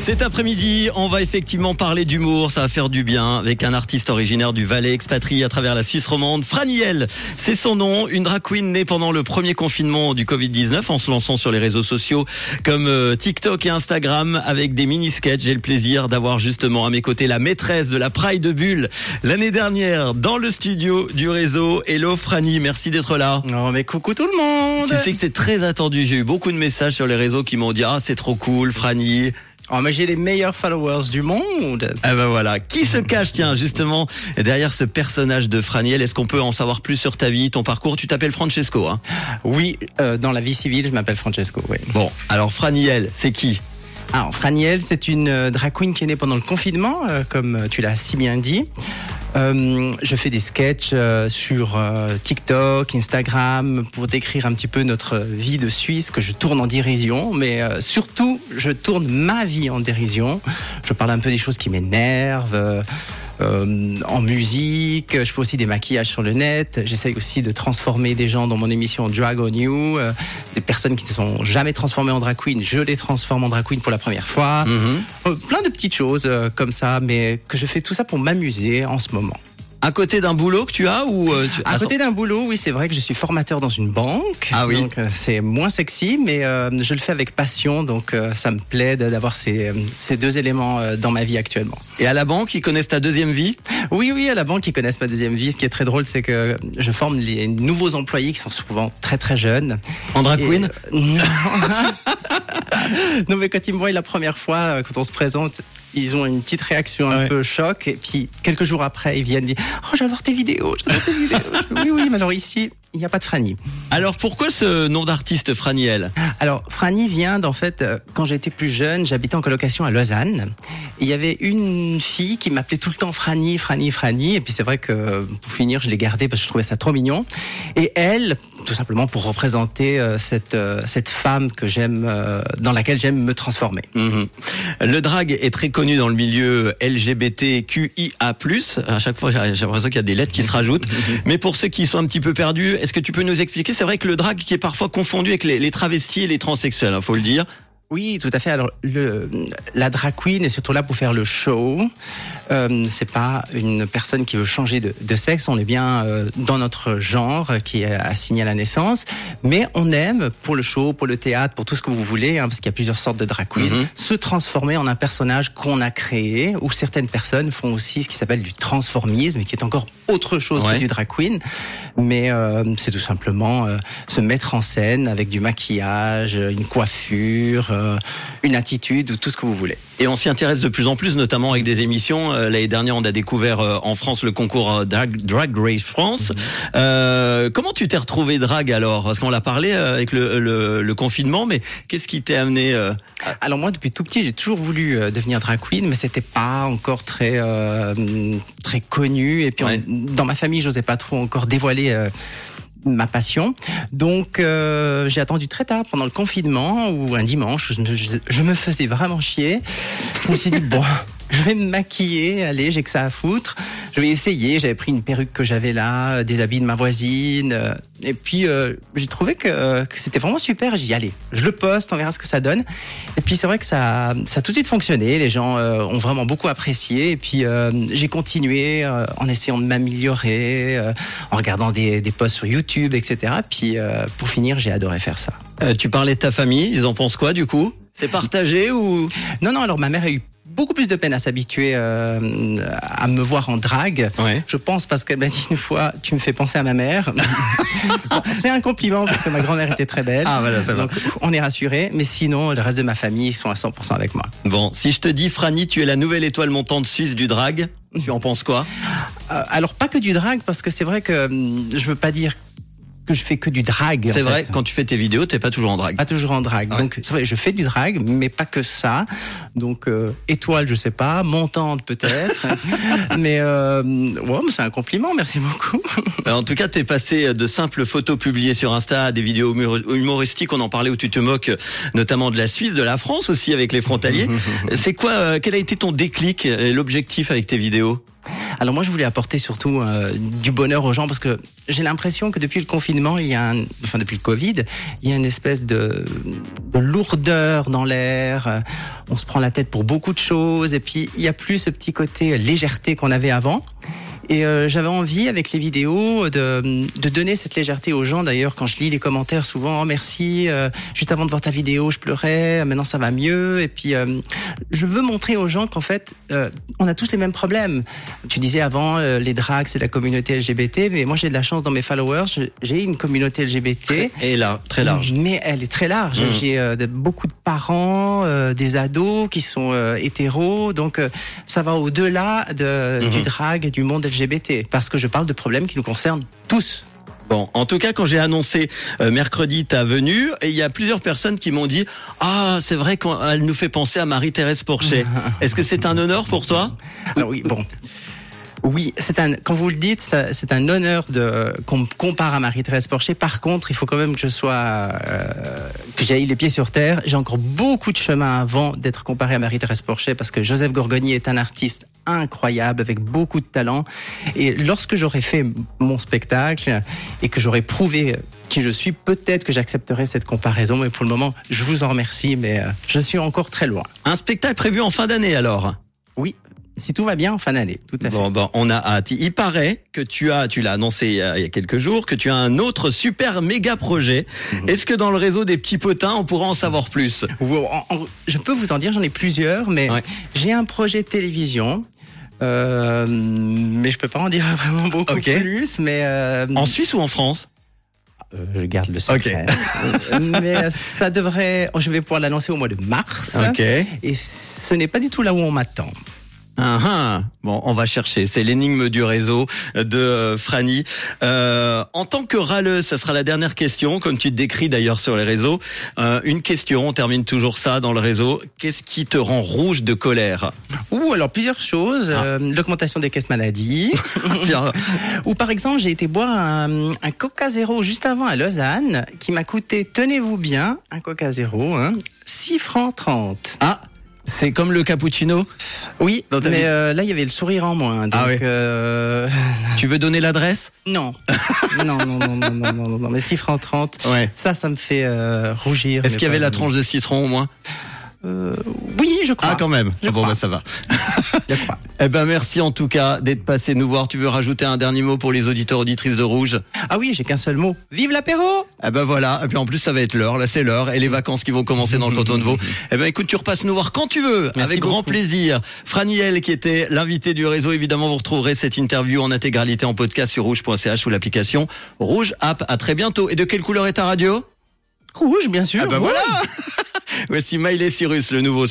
Cet après-midi, on va effectivement parler d'humour, ça va faire du bien, avec un artiste originaire du Valais, expatrié à travers la Suisse romande, Franiel. C'est son nom, une drag queen née pendant le premier confinement du Covid-19 en se lançant sur les réseaux sociaux comme euh, TikTok et Instagram avec des mini-sketchs. J'ai le plaisir d'avoir justement à mes côtés la maîtresse de la Pride de Bulle l'année dernière dans le studio du réseau. Hello Franny, merci d'être là. Non mais coucou tout le monde Tu sais que t'es très attendu, j'ai eu beaucoup de messages sur les réseaux qui m'ont dit ah c'est trop cool Franny. Oh, mais j'ai les meilleurs followers du monde. Ah ben voilà. Qui se cache, tiens, justement, derrière ce personnage de Franiel? Est-ce qu'on peut en savoir plus sur ta vie, ton parcours? Tu t'appelles Francesco, hein? Oui, euh, dans la vie civile, je m'appelle Francesco, oui. Bon, alors Franiel, c'est qui? Alors, Franiel, c'est une euh, drag queen qui est née pendant le confinement, euh, comme tu l'as si bien dit. Euh, je fais des sketchs euh, sur euh, TikTok, Instagram pour décrire un petit peu notre vie de Suisse que je tourne en dérision, mais surtout je tourne ma vie en dérision. Je parle un peu des choses qui m'énervent. Euh, en musique. Je fais aussi des maquillages sur le net. J'essaye aussi de transformer des gens dans mon émission Drag on You. Euh, des personnes qui ne sont jamais transformées en drag queen, je les transforme en drag queen pour la première fois. Mhm. Euh, plein de petites choses comme ça, mais que je fais tout ça pour m'amuser en ce moment. À côté d'un boulot que tu as ou euh, À côté d'un boulot, oui, c'est vrai que je suis formateur dans une banque. Ah oui. Donc euh, c'est moins sexy, mais euh, je le fais avec passion, donc ça me plaît d'avoir ces, ces deux éléments dans ma vie actuellement. Et à la banque, ils connaissent ta deuxième vie? Oui, oui, à la banque, ils connaissent ma deuxième vie. Ce qui est très drôle, c'est que je forme les nouveaux employés qui sont souvent très très jeunes. En drag queen? Non. non, mais quand ils me voient la première fois, quand on se présente, ils ont une petite réaction un peu choc. Et puis, quelques jours après, ils viennent dire Oh, j'adore tes vidéos, j'adore tes vidéos. oui, oui, mais alors ici, il n'y a pas de Franny. Alors, pourquoi ce nom d'artiste Franiel Alors, Franny vient d'en fait, euh, quand j'étais plus jeune, j'habitais en colocation à Lausanne. Il y avait une fille qui m'appelait tout le temps Franny, Franny, Franny. Et puis, c'est vrai que pour finir, je l'ai gardée parce que je trouvais ça trop mignon. Et elle, tout simplement pour représenter euh, cette, euh, cette femme que j'aime, dans laquelle j'aime me transformer. Mhm. Le drag est très connu dans le milieu LGBTQIA+. À chaque fois, j'ai l'impression qu'il y a des lettres qui se rajoutent. Mais pour ceux qui sont un petit peu perdus, est-ce que tu peux nous expliquer? C'est vrai que le drag qui est parfois confondu avec les, travestis et les transsexuels, il hein, faut le dire. Oui, tout à fait. Alors, le, la drag queen est surtout là pour faire le show. Euh, c'est pas une personne qui veut changer de, de sexe. On est bien euh, dans notre genre qui est assigné à la naissance. Mais on aime, pour le show, pour le théâtre, pour tout ce que vous voulez, hein, parce qu'il y a plusieurs sortes de drag queen, mhm. se transformer en un personnage qu'on a créé, ou certaines personnes font aussi ce qui s'appelle du transformisme, qui est encore autre chose que du drag queen. Mais euh, c'est tout simplement euh, se mettre en scène avec du maquillage, une coiffure euh, une attitude, tout ce que vous voulez. Et on s'y intéresse de plus en plus, notamment avec des émissions. Euh, l'année dernière, on a découvert euh, en France le concours Drag, Drag Race France. Mhm. comment tu t'es retrouvé drag alors? Parce qu'on l'a parlé avec le, confinement, mais qu'est-ce qui t'est amené Alors moi, depuis tout petit, j'ai toujours voulu devenir drag queen, mais c'était pas encore très très connu. Et puis dans ma famille, j'osais pas trop encore dévoiler ma passion. Donc euh, j'ai attendu très tard pendant le confinement ou un dimanche, je je me faisais vraiment chier. Je me suis dit bon, je vais me maquiller, allez, j'ai que ça à foutre. Je vais essayer. J'avais pris une perruque que j'avais là, des habits de ma voisine, euh, et puis euh, j'ai trouvé que, que c'était vraiment super. J'y allais. Je le poste, on verra ce que ça donne. Et puis c'est vrai que ça, ça a tout de suite fonctionné. Les gens euh, ont vraiment beaucoup apprécié. Et puis j'ai continué en essayant de m'améliorer, en regardant des, des posts sur YouTube, etc. Puis pour finir, j'ai adoré faire ça. tu parlais de ta famille. Ils en pensent quoi du coup? C'est partagé ou? Non, non. Alors ma mère a eu beaucoup plus de peine à s'habituer euh, à me voir en drague. Je pense parce qu'elle m'a dit une fois, tu me fais penser à ma mère. c'est un compliment parce que ma grand-mère était très belle. Ah voilà, ça va. on est rassuré. Mais sinon, le reste de ma famille, ils sont à 100% avec moi. Bon, si je te dis, Franny, tu es la nouvelle étoile montante suisse du drag, tu en penses quoi? Euh, Alors pas que du drag, parce que c'est vrai que hum, je veux pas dire que je fais que du drag. C'est vrai, quand tu fais tes vidéos, t'es pas toujours en drag. Pas toujours en drag. Donc c'est vrai, je fais du drag, mais pas que ça. Donc euh, étoile, je sais pas, montante peut-être, mais euh, ouais, c'est un compliment. Merci beaucoup. Euh, En tout cas, t'es passé de simples photos publiées sur Insta à des vidéos humor- humoristiques. On en parlait où tu te moques, notamment de la Suisse, de la France aussi avec les frontaliers. C'est quoi euh, Quel a été ton déclic, et l'objectif avec tes vidéos? Alors moi, je voulais apporter surtout euh, du bonheur aux gens parce que j'ai l'impression que depuis le confinement, il y a, un, enfin depuis le Covid, il y a une espèce de, de lourdeur dans l'air. Euh, On se prend la tête pour beaucoup de choses et puis il y a plus ce petit côté légèreté qu'on avait avant. Et euh, j'avais envie, avec les vidéos, de, de donner cette légèreté aux gens. D'ailleurs, quand je lis les commentaires, souvent, oh, merci, euh, juste avant de voir ta vidéo, je pleurais, maintenant ça va mieux. Et puis, euh, je veux montrer aux gens qu'en fait, euh, on a tous les mêmes problèmes. Tu disais avant, euh, les drags, c'est la communauté LGBT, mais moi j'ai de la chance dans mes followers, j'ai une communauté LGBT. Et là, très large. Mais elle est très large. Mhm. J'ai euh, beaucoup de parents, euh, des ados qui sont euh, hétéros, donc euh, ça va au-delà de, Mhm. du drag et du monde LGBT, parce que je parle de problèmes qui nous concernent tous. Bon, en tout cas, quand j'ai annoncé euh, mercredi ta venue, il y a plusieurs personnes qui m'ont dit Ah, c'est vrai qu'elle nous fait penser à Marie-Thérèse Porchet. Est-ce que c'est un honneur pour toi? Alors oui, bon. Oui, c'est un. Quand vous le dites, c'est un honneur de qu'on me compare à Marie-Thérèse Porcher. Par contre, il faut quand même que je sois, euh, que j'aille les pieds sur terre. J'ai encore beaucoup de chemin avant d'être comparé à Marie-Thérèse Porcher parce que Joseph Gorgoni est un artiste incroyable avec beaucoup de talent. Et lorsque j'aurai fait mon spectacle et que j'aurai prouvé qui je suis, peut-être que j'accepterai cette comparaison. Mais pour le moment, je vous en remercie, mais euh, je suis encore très loin. Un spectacle prévu en fin d'année alors si tout va bien en fin d'année, tout à fait. Bon, on a hâte. Il paraît que tu as, tu l'as annoncé il y, a, il y a quelques jours, que tu as un autre super méga projet. Mhm. Est-ce que dans le réseau des petits potins, on pourra en savoir plus? Je peux vous en dire, j'en ai plusieurs, mais Ouais. j'ai un projet de télévision. Euh, mais je peux pas en dire vraiment beaucoup Ok. plus. Mais euh, En Suisse ou en France? Euh, je garde le secret. Euh, mais euh, ça devrait. Je vais pouvoir l'annoncer au mois de mars. Ok. Et ce n'est pas du tout là où on m'attend. Ah, ah. Bon, on va chercher. C'est l'énigme du réseau de euh, Franny. Euh, en tant que râleuse, ça sera la dernière question, comme tu te décris d'ailleurs sur les réseaux. Euh, une question, on termine toujours ça dans le réseau. Qu'est-ce qui te rend rouge de colère? Ou alors plusieurs choses. Ah. Euh, L'augmentation des caisses maladie. Tiens, Ou par exemple, j'ai été boire un, un Coca Zéro juste avant à Lausanne, qui m'a coûté, tenez-vous bien, un Coca Zéro, hein, 6 francs 30. ah, c'est comme le cappuccino Oui, mais euh, là, il y avait le sourire en moins. Hein, ah euh... Tu veux donner l'adresse? Non. non. non. Non, non, non, non, non, mais 6 francs 30, ouais. ça, ça me fait euh, rougir. Est-ce qu'il y avait la tranche de citron au moins? Euh, oui, je ah, crois. Ah, quand même. Je ah bon, crois. bah, ça va. Eh ben, merci en tout cas d'être passé nous voir. Tu veux rajouter un dernier mot pour les auditeurs auditrices de Rouge? Ah oui, j'ai qu'un seul mot. Vive l'apéro Eh ben voilà, et puis en plus ça va être l'heure, là c'est l'heure, et les vacances qui vont commencer dans le canton de Vaud. Eh ben écoute, tu repasses nous voir quand tu veux, Merci avec grand plaisir. Franiel qui était l'invité du réseau, évidemment vous retrouverez cette interview en intégralité en podcast sur rouge.ch ou l'application Rouge App. À très bientôt. Et de quelle couleur est ta radio? Rouge, bien sûr. Ah ben rouge. voilà Voici Miley Cyrus, le nouveau